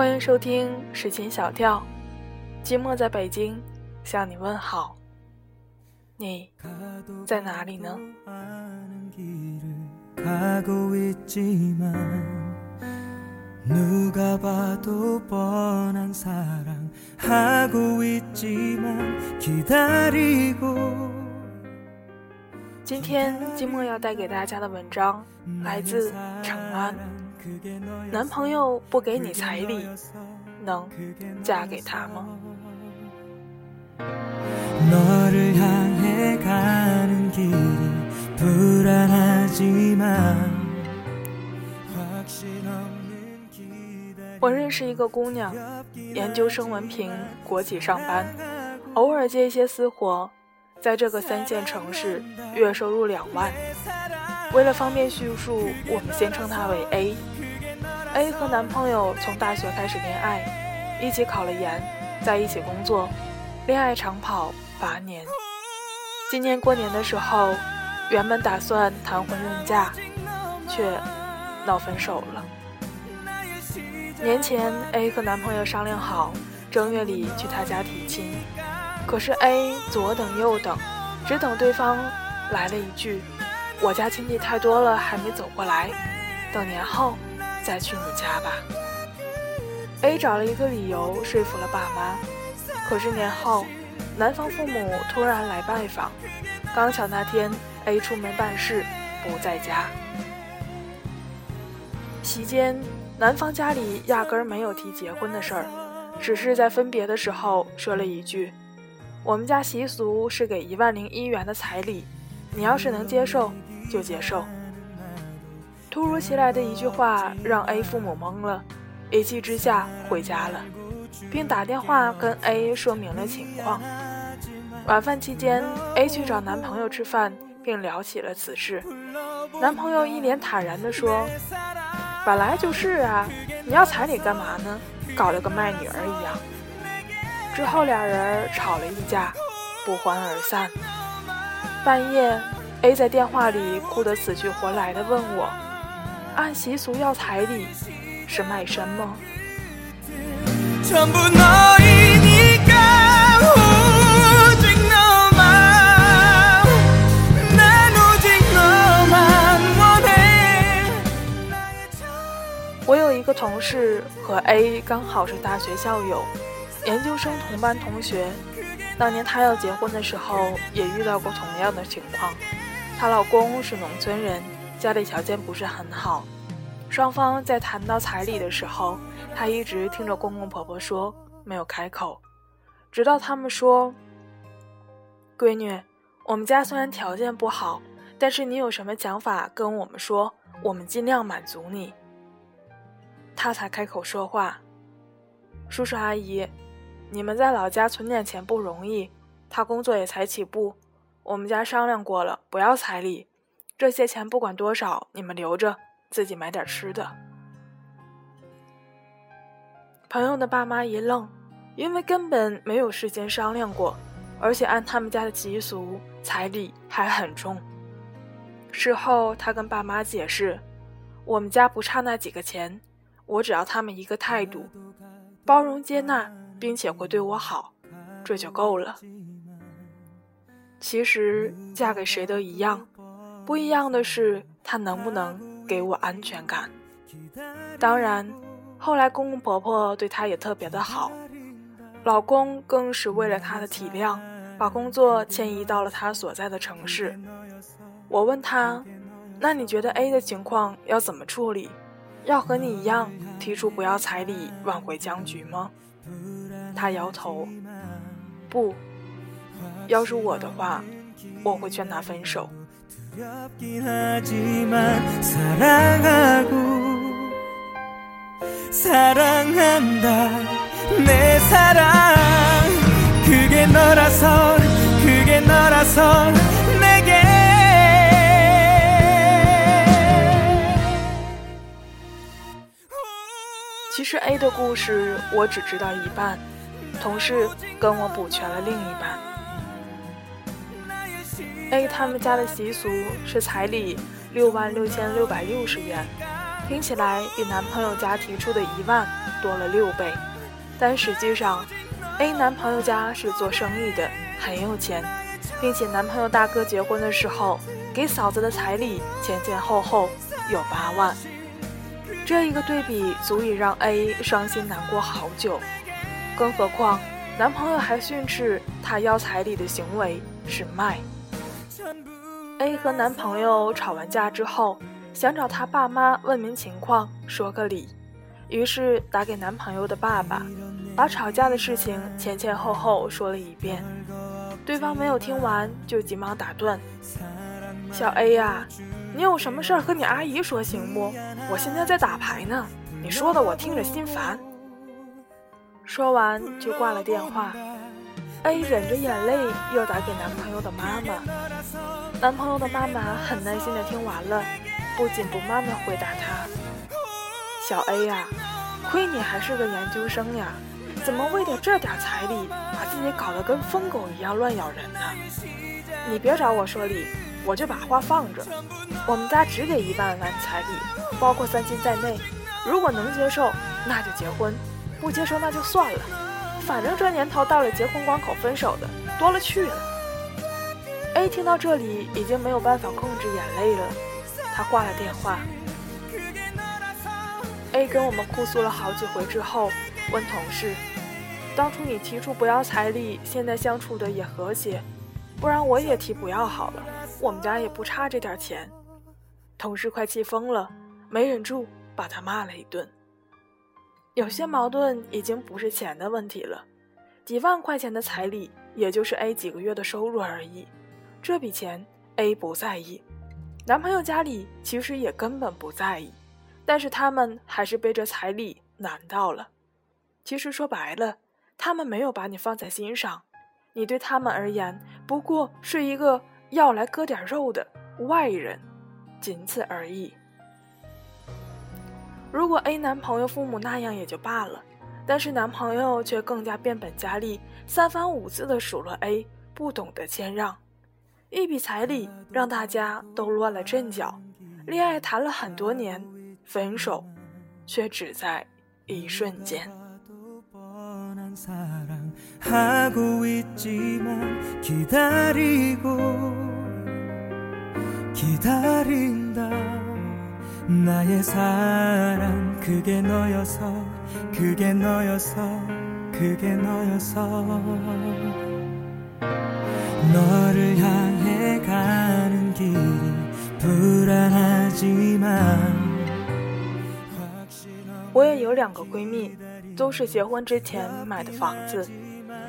欢迎收听史琴小调，寂寞在北京向你问好。你在哪里呢？今天寂寞要带给大家的文章来自长安。男朋友不给你彩礼，能嫁给他吗？我认识一个姑娘，研究生文凭，国企上班，偶尔接一些私活，在这个三线城市，月收入两万。为了方便叙述，我们先称她为 A。A 和男朋友从大学开始恋爱，一起考了研，在一起工作，恋爱长跑八年。今年过年的时候，原本打算谈婚论嫁，却闹分手了。年前，A 和男朋友商量好正月里去他家提亲，可是 A 左等右等，只等对方来了一句：“我家亲戚太多了，还没走过来，等年后。”再去你家吧。A 找了一个理由说服了爸妈，可是年后，男方父母突然来拜访，刚巧那天 A 出门办事不在家。席间，男方家里压根儿没有提结婚的事儿，只是在分别的时候说了一句：“我们家习俗是给一万零一元的彩礼，你要是能接受就接受。”突如其来的一句话让 A 父母懵了，一气之下回家了，并打电话跟 A 说明了情况。晚饭期间，A 去找男朋友吃饭，并聊起了此事。男朋友一脸坦然地说：“本来就是啊，你要彩礼干嘛呢？搞了个卖女儿一样。”之后俩人吵了一架，不欢而散。半夜，A 在电话里哭得死去活来的问我。按习俗要彩礼是卖身吗？我有一个同事和 A 刚好是大学校友，研究生同班同学。当年她要结婚的时候，也遇到过同样的情况。她老公是农村人。家里条件不是很好，双方在谈到彩礼的时候，她一直听着公公婆婆说，没有开口，直到他们说：“闺女，我们家虽然条件不好，但是你有什么想法跟我们说，我们尽量满足你。”她才开口说话：“叔叔阿姨，你们在老家存点钱不容易，他工作也才起步，我们家商量过了，不要彩礼。”这些钱不管多少，你们留着，自己买点吃的。朋友的爸妈一愣，因为根本没有事先商量过，而且按他们家的习俗，彩礼还很重。事后他跟爸妈解释：“我们家不差那几个钱，我只要他们一个态度，包容接纳，并且会对我好，这就够了。”其实嫁给谁都一样。不一样的是，他能不能给我安全感？当然，后来公公婆婆对他也特别的好，老公更是为了他的体谅，把工作迁移到了他所在的城市。我问他：“那你觉得 A 的情况要怎么处理？要和你一样提出不要彩礼挽回僵局吗？”他摇头：“不，要是我的话，我会劝他分手。”其实 A 的故事我只知道一半，同事跟我补全了另一半。A 他们家的习俗是彩礼六万六千六百六十元，听起来比男朋友家提出的一万多了六倍，但实际上，A 男朋友家是做生意的，很有钱，并且男朋友大哥结婚的时候给嫂子的彩礼前前后后有八万。这一个对比足以让 A 伤心难过好久，更何况男朋友还训斥她要彩礼的行为是卖。A 和男朋友吵完架之后，想找他爸妈问明情况，说个理，于是打给男朋友的爸爸，把吵架的事情前前后后说了一遍。对方没有听完，就急忙打断：“小 A 呀。”你有什么事儿和你阿姨说行不？我现在在打牌呢，你说的我听着心烦。说完就挂了电话。A 忍着眼泪又打给男朋友的妈妈，男朋友的妈妈很耐心的听完了，不紧不慢的回答他：“小 A 呀，亏你还是个研究生呀，怎么为了这点彩礼，把自己搞得跟疯狗一样乱咬人呢？你别找我说理。”我就把话放着，我们家只给一万万彩礼，包括三金在内。如果能接受，那就结婚；不接受那就算了。反正这年头到了结婚关口，分手的多了去了。A 听到这里已经没有办法控制眼泪了，他挂了电话。A 跟我们哭诉了好几回之后，问同事：“当初你提出不要彩礼，现在相处的也和谐，不然我也提不要好了。”我们家也不差这点钱，同事快气疯了，没忍住把他骂了一顿。有些矛盾已经不是钱的问题了，几万块钱的彩礼也就是 A 几个月的收入而已，这笔钱 A 不在意，男朋友家里其实也根本不在意，但是他们还是被这彩礼难到了。其实说白了，他们没有把你放在心上，你对他们而言不过是一个。要来割点肉的外人，仅此而已。如果 A 男朋友父母那样也就罢了，但是男朋友却更加变本加厉，三番五次的数落 A 不懂得谦让。一笔彩礼让大家都乱了阵脚，恋爱谈了很多年，分手却只在一瞬间。我也有两个闺蜜。都是结婚之前买的房子，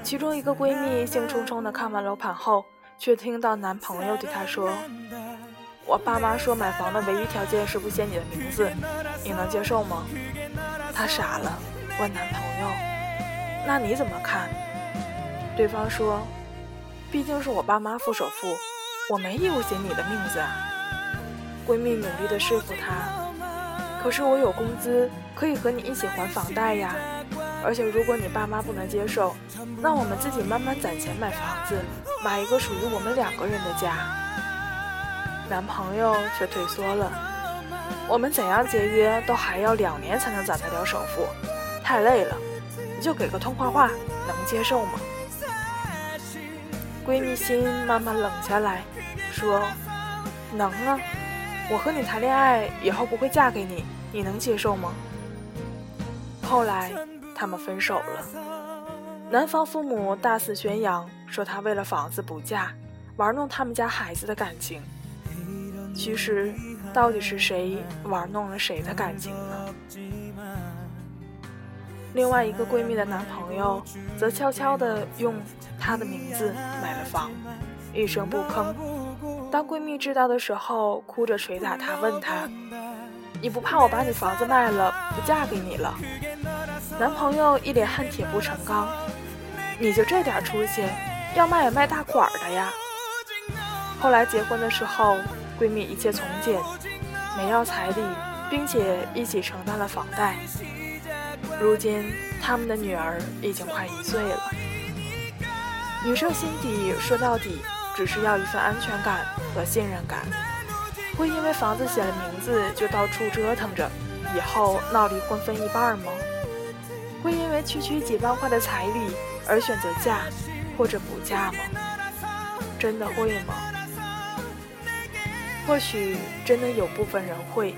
其中一个闺蜜兴冲冲地看完楼盘后，却听到男朋友对她说：“我爸妈说买房的唯一条件是不写你的名字，你能接受吗？”她傻了，问男朋友：“那你怎么看？”对方说：“毕竟是我爸妈付首付，我没义务写你的名字啊。”闺蜜努力地说服她：“可是我有工资，可以和你一起还房贷呀。”而且，如果你爸妈不能接受，那我们自己慢慢攒钱买房子，买一个属于我们两个人的家。男朋友却退缩了，我们怎样节约都还要两年才能攒得了首付，太累了。你就给个痛快话，能接受吗？闺蜜心慢慢冷下来，说：“能啊，我和你谈恋爱以后不会嫁给你，你能接受吗？”后来。他们分手了，男方父母大肆宣扬说他为了房子不嫁，玩弄他们家孩子的感情。其实，到底是谁玩弄了谁的感情呢？另外一个闺蜜的男朋友则悄悄地用她的名字买了房，一声不吭。当闺蜜知道的时候，哭着捶打她，问她：“你不怕我把你房子卖了，不嫁给你了？”男朋友一脸恨铁不成钢，你就这点出息，要卖也卖大款的呀。后来结婚的时候，闺蜜一切从简，没要彩礼，并且一起承担了房贷。如今他们的女儿已经快一岁了。女生心底说到底只是要一份安全感和信任感，会因为房子写了名字就到处折腾着。以后闹离婚分一半吗？会因为区区几万块的彩礼而选择嫁或者不嫁吗？真的会吗？或许真的有部分人会，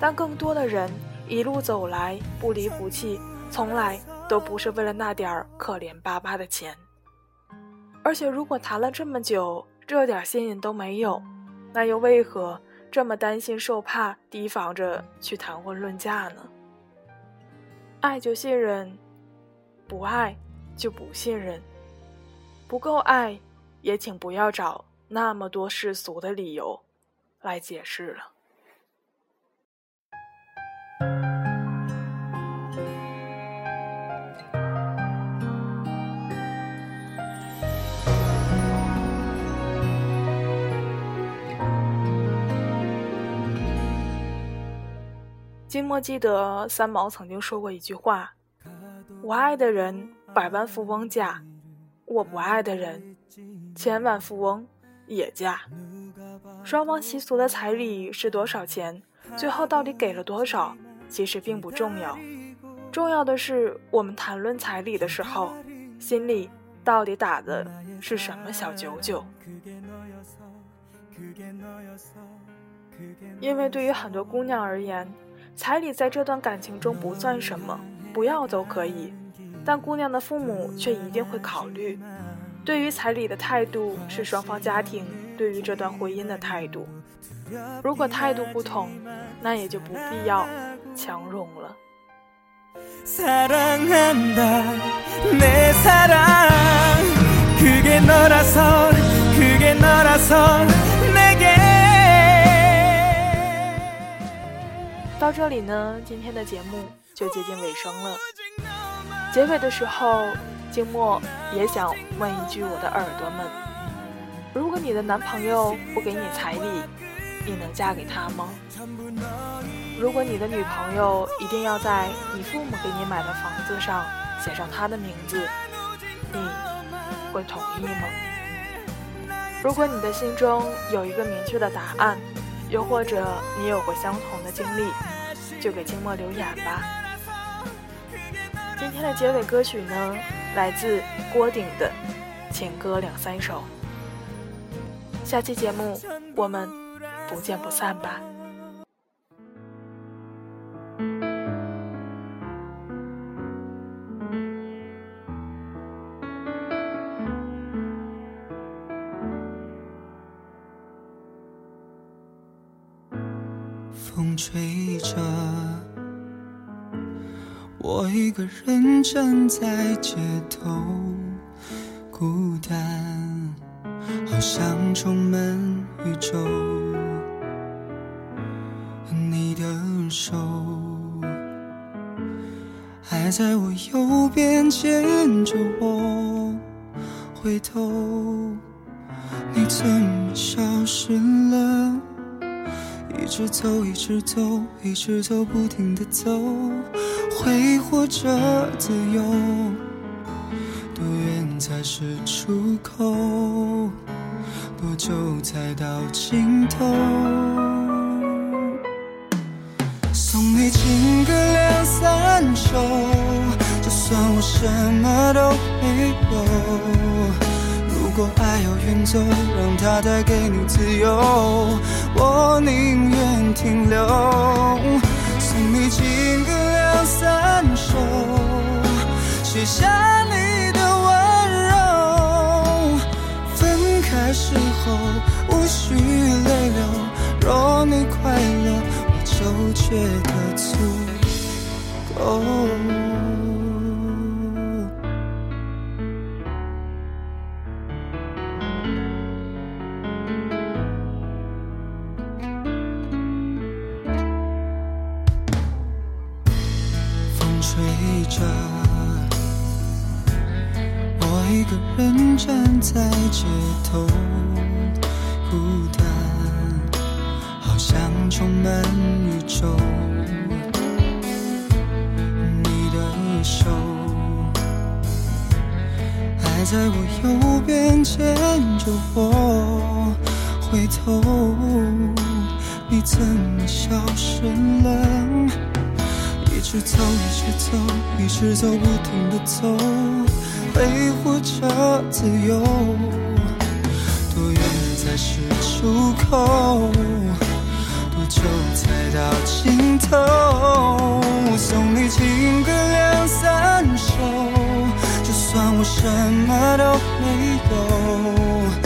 但更多的人一路走来不离不弃，从来都不是为了那点儿可怜巴巴的钱。而且，如果谈了这么久，这点信任都没有，那又为何这么担心受怕，提防着去谈婚论嫁呢？爱就信任，不爱就不信任。不够爱，也请不要找那么多世俗的理由来解释了。金墨记得三毛曾经说过一句话：“我爱的人百万富翁嫁，我不爱的人千万富翁也嫁。”双方习俗的彩礼是多少钱？最后到底给了多少？其实并不重要，重要的是我们谈论彩礼的时候，心里到底打的是什么小九九？因为对于很多姑娘而言，彩礼在这段感情中不算什么，不要都可以，但姑娘的父母却一定会考虑。对于彩礼的态度是双方家庭对于这段婚姻的态度。如果态度不同，那也就不必要强融了。到这里呢，今天的节目就接近尾声了。结尾的时候，静默也想问一句我的耳朵们：如果你的男朋友不给你彩礼，你能嫁给他吗？如果你的女朋友一定要在你父母给你买的房子上写上她的名字，你会同意吗？如果你的心中有一个明确的答案。又或者你有过相同的经历，就给静默留言吧。今天的结尾歌曲呢，来自郭顶的《情歌两三首》。下期节目我们不见不散吧。风吹着，我一个人站在街头，孤单，好像充满宇宙。你的手还在我右边牵着我，回头，你怎么消失了？一直走，一直走，一直走，不停的走，挥霍着自由多远才是出口？多久才到尽头？送你情歌两三首，就算我什么都没有。如果爱要远走，让它带给你自由，停留。送你情歌两三首，写下你的温柔。分开时候无需泪流，若你快乐，我就觉得足够。着，我一个人站在街头，孤单，好像充满宇宙。你的手还在我右边牵着我，回头，你怎么消失了？直走，一直走，一直走不停的走，挥霍着自由。多远才是出口？多久才到尽头？我送你情歌两三首，就算我什么都没有。